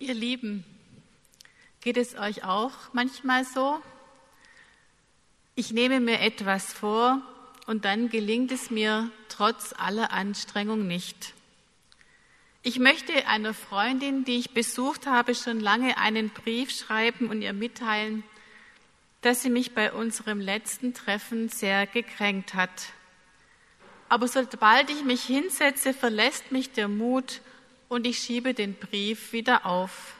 Ihr Lieben, geht es euch auch manchmal so? Ich nehme mir etwas vor und dann gelingt es mir trotz aller Anstrengung nicht. Ich möchte einer Freundin, die ich besucht habe, schon lange einen Brief schreiben und ihr mitteilen, dass sie mich bei unserem letzten Treffen sehr gekränkt hat. Aber sobald ich mich hinsetze, verlässt mich der Mut und ich schiebe den Brief wieder auf.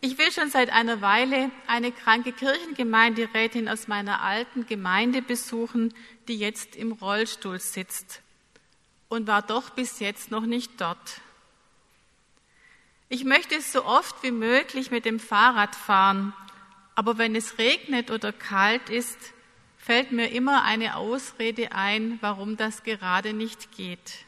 Ich will schon seit einer Weile eine kranke Kirchengemeinderätin aus meiner alten Gemeinde besuchen, die jetzt im Rollstuhl sitzt und war doch bis jetzt noch nicht dort. Ich möchte so oft wie möglich mit dem Fahrrad fahren, aber wenn es regnet oder kalt ist, fällt mir immer eine Ausrede ein, warum das gerade nicht geht.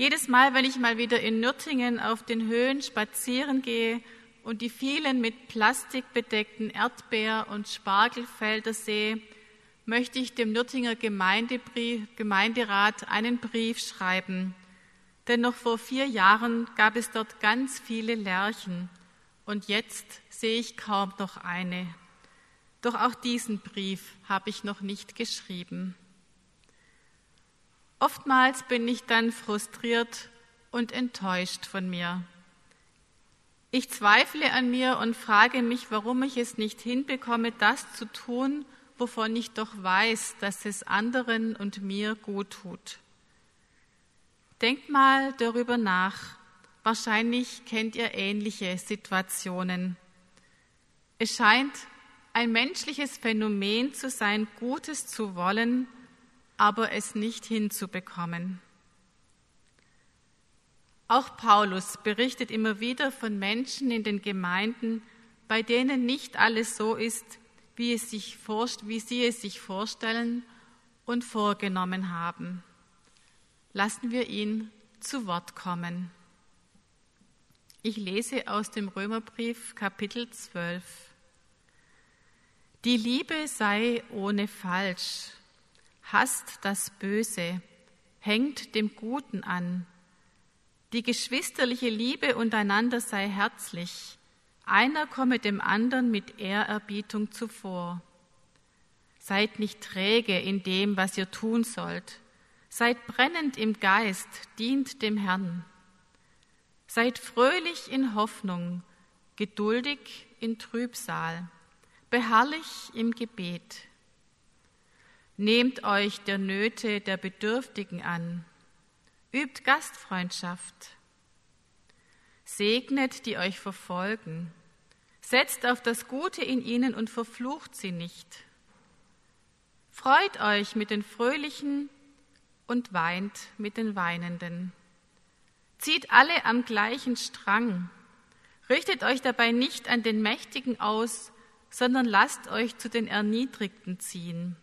Jedes Mal, wenn ich mal wieder in Nürtingen auf den Höhen spazieren gehe und die vielen mit Plastik bedeckten Erdbeer- und Spargelfelder sehe, möchte ich dem Nürtinger Gemeinderat einen Brief schreiben. Denn noch vor vier Jahren gab es dort ganz viele Lerchen und jetzt sehe ich kaum noch eine. Doch auch diesen Brief habe ich noch nicht geschrieben. Oftmals bin ich dann frustriert und enttäuscht von mir. Ich zweifle an mir und frage mich, warum ich es nicht hinbekomme, das zu tun, wovon ich doch weiß, dass es anderen und mir gut tut. Denkt mal darüber nach. Wahrscheinlich kennt ihr ähnliche Situationen. Es scheint ein menschliches Phänomen zu sein, Gutes zu wollen aber es nicht hinzubekommen. Auch Paulus berichtet immer wieder von Menschen in den Gemeinden, bei denen nicht alles so ist, wie, es sich wie sie es sich vorstellen und vorgenommen haben. Lassen wir ihn zu Wort kommen. Ich lese aus dem Römerbrief Kapitel 12. Die Liebe sei ohne Falsch hasst das Böse, hängt dem Guten an. Die geschwisterliche Liebe untereinander sei herzlich. Einer komme dem anderen mit Ehrerbietung zuvor. Seid nicht träge in dem, was ihr tun sollt. Seid brennend im Geist, dient dem Herrn. Seid fröhlich in Hoffnung, geduldig in Trübsal, beharrlich im Gebet. Nehmt euch der Nöte der Bedürftigen an. Übt Gastfreundschaft. Segnet, die euch verfolgen. Setzt auf das Gute in ihnen und verflucht sie nicht. Freut euch mit den Fröhlichen und weint mit den Weinenden. Zieht alle am gleichen Strang. Richtet euch dabei nicht an den Mächtigen aus, sondern lasst euch zu den Erniedrigten ziehen.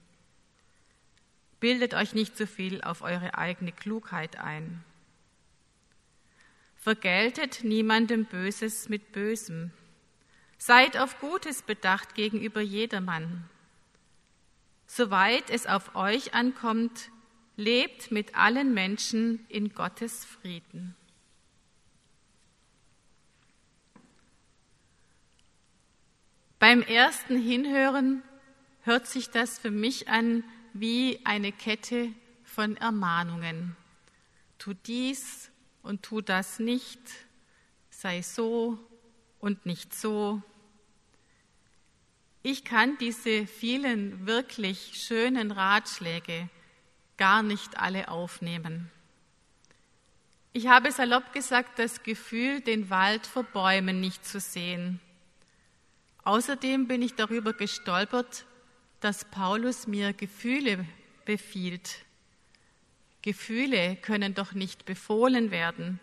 Bildet euch nicht zu viel auf eure eigene Klugheit ein. Vergeltet niemandem Böses mit Bösem. Seid auf Gutes bedacht gegenüber jedermann. Soweit es auf euch ankommt, lebt mit allen Menschen in Gottes Frieden. Beim ersten Hinhören hört sich das für mich an wie eine Kette von Ermahnungen. Tu dies und tu das nicht, sei so und nicht so. Ich kann diese vielen wirklich schönen Ratschläge gar nicht alle aufnehmen. Ich habe salopp gesagt das Gefühl, den Wald vor Bäumen nicht zu sehen. Außerdem bin ich darüber gestolpert, dass Paulus mir Gefühle befiehlt. Gefühle können doch nicht befohlen werden.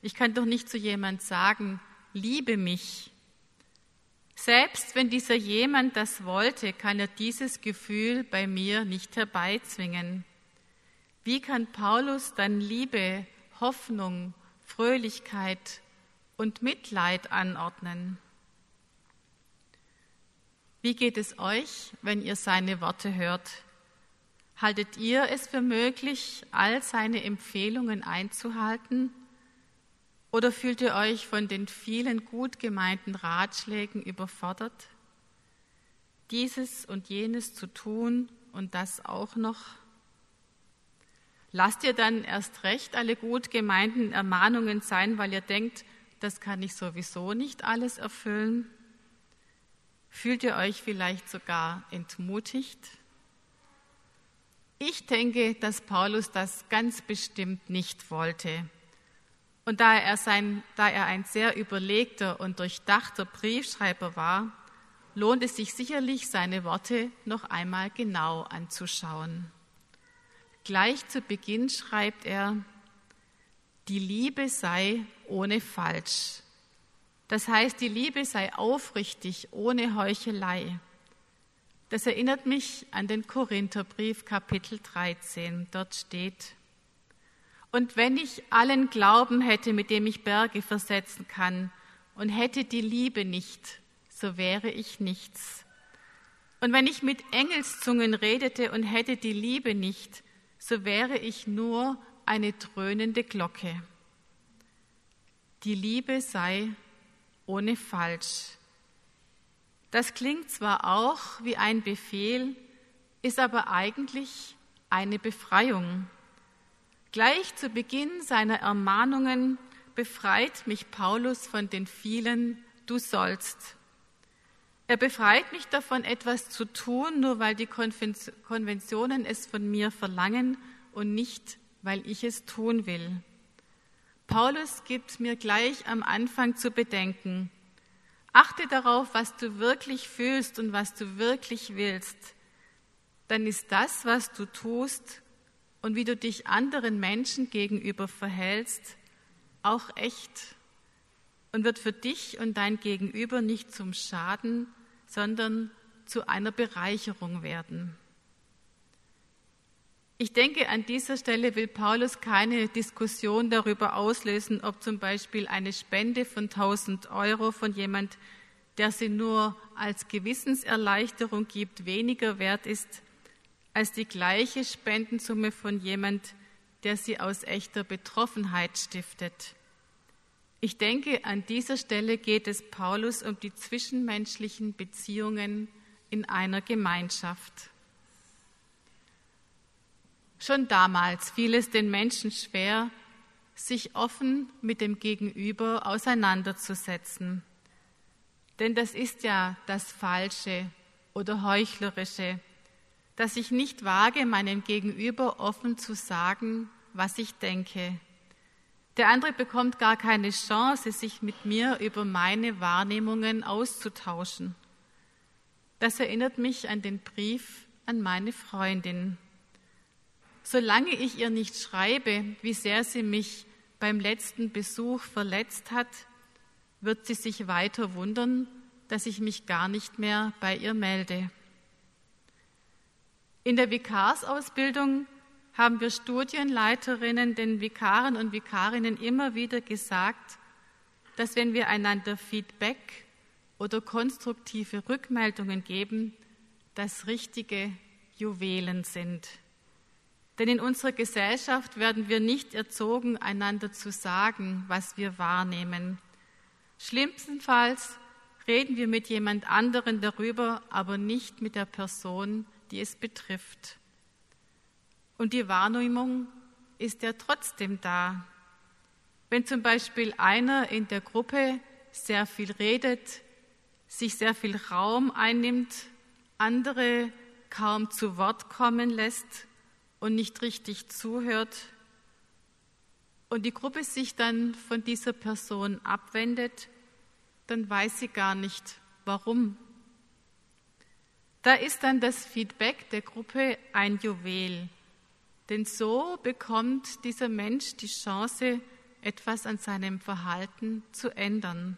Ich kann doch nicht zu jemand sagen, liebe mich. Selbst wenn dieser jemand das wollte, kann er dieses Gefühl bei mir nicht herbeizwingen. Wie kann Paulus dann Liebe, Hoffnung, Fröhlichkeit und Mitleid anordnen? Wie geht es euch, wenn ihr seine Worte hört? Haltet ihr es für möglich, all seine Empfehlungen einzuhalten? Oder fühlt ihr euch von den vielen gut gemeinten Ratschlägen überfordert, dieses und jenes zu tun und das auch noch? Lasst ihr dann erst recht alle gut gemeinten Ermahnungen sein, weil ihr denkt, das kann ich sowieso nicht alles erfüllen? Fühlt ihr euch vielleicht sogar entmutigt? Ich denke, dass Paulus das ganz bestimmt nicht wollte. Und da er, sein, da er ein sehr überlegter und durchdachter Briefschreiber war, lohnt es sich sicherlich, seine Worte noch einmal genau anzuschauen. Gleich zu Beginn schreibt er, die Liebe sei ohne Falsch. Das heißt, die Liebe sei aufrichtig, ohne Heuchelei. Das erinnert mich an den Korintherbrief Kapitel 13. Dort steht, und wenn ich allen Glauben hätte, mit dem ich Berge versetzen kann, und hätte die Liebe nicht, so wäre ich nichts. Und wenn ich mit Engelszungen redete und hätte die Liebe nicht, so wäre ich nur eine dröhnende Glocke. Die Liebe sei ohne Falsch. Das klingt zwar auch wie ein Befehl, ist aber eigentlich eine Befreiung. Gleich zu Beginn seiner Ermahnungen befreit mich Paulus von den vielen Du sollst. Er befreit mich davon, etwas zu tun, nur weil die Konventionen es von mir verlangen und nicht, weil ich es tun will. Paulus gibt mir gleich am Anfang zu bedenken, achte darauf, was du wirklich fühlst und was du wirklich willst. Dann ist das, was du tust, und wie du dich anderen Menschen gegenüber verhältst, auch echt und wird für dich und dein Gegenüber nicht zum Schaden, sondern zu einer Bereicherung werden. Ich denke, an dieser Stelle will Paulus keine Diskussion darüber auslösen, ob zum Beispiel eine Spende von 1000 Euro von jemand, der sie nur als Gewissenserleichterung gibt, weniger wert ist als die gleiche Spendensumme von jemand, der sie aus echter Betroffenheit stiftet. Ich denke, an dieser Stelle geht es Paulus um die zwischenmenschlichen Beziehungen in einer Gemeinschaft. Schon damals fiel es den Menschen schwer, sich offen mit dem Gegenüber auseinanderzusetzen. Denn das ist ja das Falsche oder Heuchlerische, dass ich nicht wage, meinem Gegenüber offen zu sagen, was ich denke. Der andere bekommt gar keine Chance, sich mit mir über meine Wahrnehmungen auszutauschen. Das erinnert mich an den Brief an meine Freundin. Solange ich ihr nicht schreibe, wie sehr sie mich beim letzten Besuch verletzt hat, wird sie sich weiter wundern, dass ich mich gar nicht mehr bei ihr melde. In der Vikarsausbildung haben wir Studienleiterinnen den Vikaren und Vikarinnen immer wieder gesagt, dass wenn wir einander Feedback oder konstruktive Rückmeldungen geben, das richtige Juwelen sind. Denn in unserer Gesellschaft werden wir nicht erzogen, einander zu sagen, was wir wahrnehmen. Schlimmstenfalls reden wir mit jemand anderen darüber, aber nicht mit der Person, die es betrifft. Und die Wahrnehmung ist ja trotzdem da. Wenn zum Beispiel einer in der Gruppe sehr viel redet, sich sehr viel Raum einnimmt, andere kaum zu Wort kommen lässt und nicht richtig zuhört und die Gruppe sich dann von dieser Person abwendet, dann weiß sie gar nicht, warum da ist dann das Feedback der Gruppe ein Juwel. Denn so bekommt dieser Mensch die Chance, etwas an seinem Verhalten zu ändern.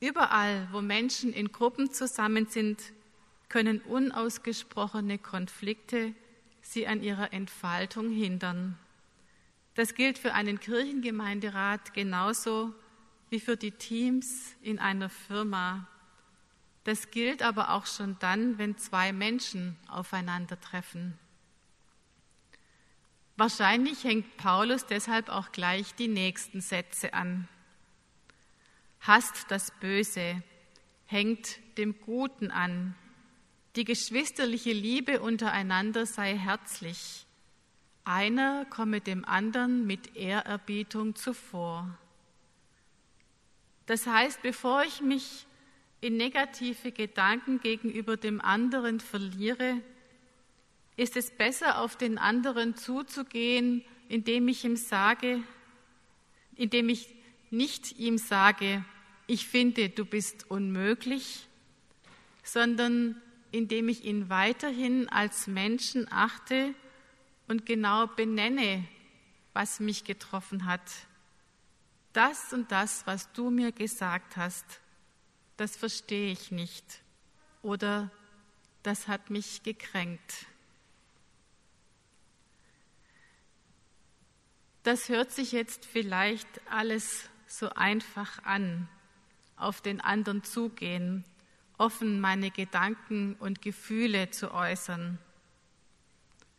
Überall, wo Menschen in Gruppen zusammen sind, können unausgesprochene Konflikte sie an ihrer Entfaltung hindern. Das gilt für einen Kirchengemeinderat genauso wie für die Teams in einer Firma das gilt aber auch schon dann, wenn zwei Menschen aufeinandertreffen. Wahrscheinlich hängt Paulus deshalb auch gleich die nächsten Sätze an. Hasst das Böse, hängt dem Guten an. Die geschwisterliche Liebe untereinander sei herzlich. Einer komme dem anderen mit Ehrerbietung zuvor. Das heißt, bevor ich mich in negative Gedanken gegenüber dem anderen verliere, ist es besser, auf den anderen zuzugehen, indem ich ihm sage, indem ich nicht ihm sage, ich finde, du bist unmöglich, sondern indem ich ihn weiterhin als Menschen achte und genau benenne, was mich getroffen hat. Das und das, was du mir gesagt hast, das verstehe ich nicht oder das hat mich gekränkt. Das hört sich jetzt vielleicht alles so einfach an, auf den anderen zugehen, offen meine Gedanken und Gefühle zu äußern.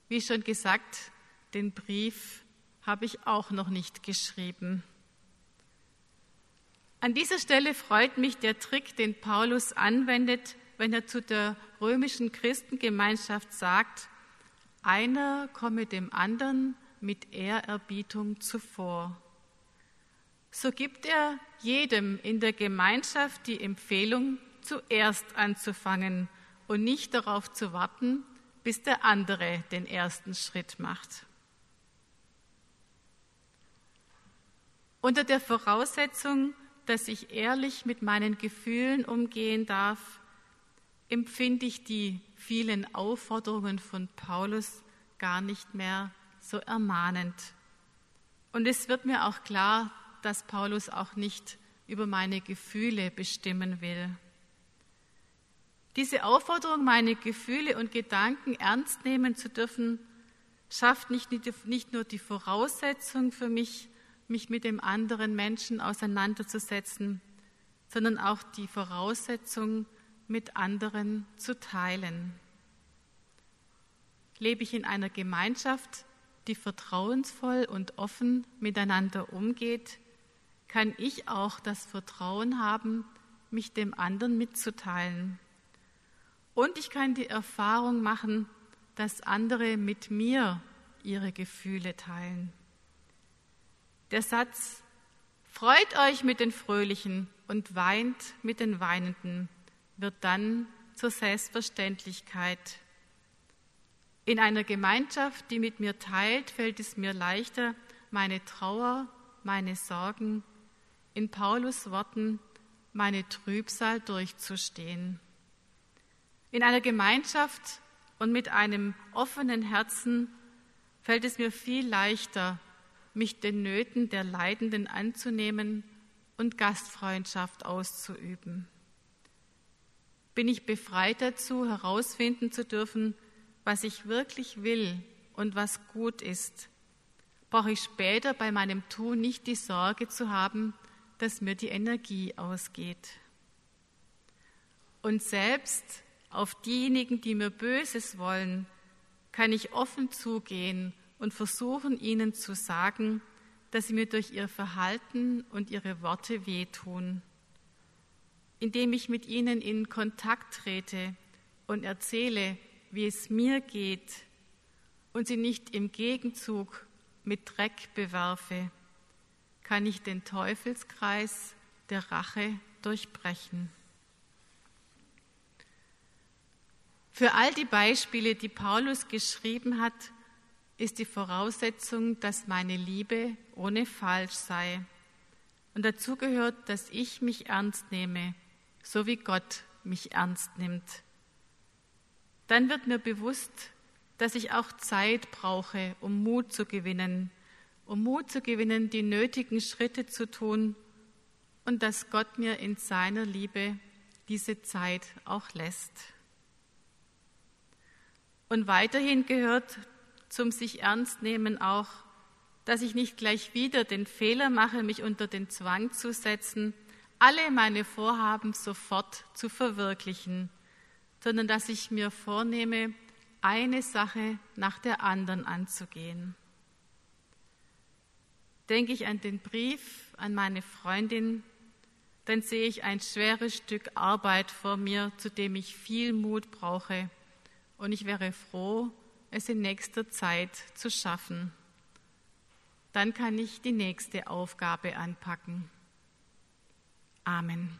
Wie schon gesagt, den Brief habe ich auch noch nicht geschrieben. An dieser Stelle freut mich der Trick, den Paulus anwendet, wenn er zu der römischen Christengemeinschaft sagt, einer komme dem anderen mit Ehrerbietung zuvor. So gibt er jedem in der Gemeinschaft die Empfehlung, zuerst anzufangen und nicht darauf zu warten, bis der andere den ersten Schritt macht. Unter der Voraussetzung, dass ich ehrlich mit meinen Gefühlen umgehen darf, empfinde ich die vielen Aufforderungen von Paulus gar nicht mehr so ermahnend. Und es wird mir auch klar, dass Paulus auch nicht über meine Gefühle bestimmen will. Diese Aufforderung, meine Gefühle und Gedanken ernst nehmen zu dürfen, schafft nicht, nicht nur die Voraussetzung für mich, mich mit dem anderen Menschen auseinanderzusetzen, sondern auch die Voraussetzung, mit anderen zu teilen. Lebe ich in einer Gemeinschaft, die vertrauensvoll und offen miteinander umgeht, kann ich auch das Vertrauen haben, mich dem anderen mitzuteilen. Und ich kann die Erfahrung machen, dass andere mit mir ihre Gefühle teilen. Der Satz, freut euch mit den Fröhlichen und weint mit den Weinenden, wird dann zur Selbstverständlichkeit. In einer Gemeinschaft, die mit mir teilt, fällt es mir leichter, meine Trauer, meine Sorgen, in Paulus Worten, meine Trübsal durchzustehen. In einer Gemeinschaft und mit einem offenen Herzen fällt es mir viel leichter, mich den Nöten der Leidenden anzunehmen und Gastfreundschaft auszuüben. Bin ich befreit dazu, herausfinden zu dürfen, was ich wirklich will und was gut ist, brauche ich später bei meinem Tun nicht die Sorge zu haben, dass mir die Energie ausgeht. Und selbst auf diejenigen, die mir Böses wollen, kann ich offen zugehen und versuchen, ihnen zu sagen, dass sie mir durch ihr Verhalten und ihre Worte wehtun. Indem ich mit ihnen in Kontakt trete und erzähle, wie es mir geht und sie nicht im Gegenzug mit Dreck bewerfe, kann ich den Teufelskreis der Rache durchbrechen. Für all die Beispiele, die Paulus geschrieben hat, ist die Voraussetzung, dass meine Liebe ohne falsch sei. Und dazu gehört, dass ich mich ernst nehme, so wie Gott mich ernst nimmt. Dann wird mir bewusst, dass ich auch Zeit brauche, um Mut zu gewinnen, um Mut zu gewinnen, die nötigen Schritte zu tun und dass Gott mir in seiner Liebe diese Zeit auch lässt. Und weiterhin gehört zum sich ernst nehmen auch, dass ich nicht gleich wieder den Fehler mache, mich unter den Zwang zu setzen, alle meine Vorhaben sofort zu verwirklichen, sondern dass ich mir vornehme, eine Sache nach der anderen anzugehen. Denke ich an den Brief an meine Freundin, dann sehe ich ein schweres Stück Arbeit vor mir, zu dem ich viel Mut brauche. Und ich wäre froh, es in nächster Zeit zu schaffen. Dann kann ich die nächste Aufgabe anpacken. Amen.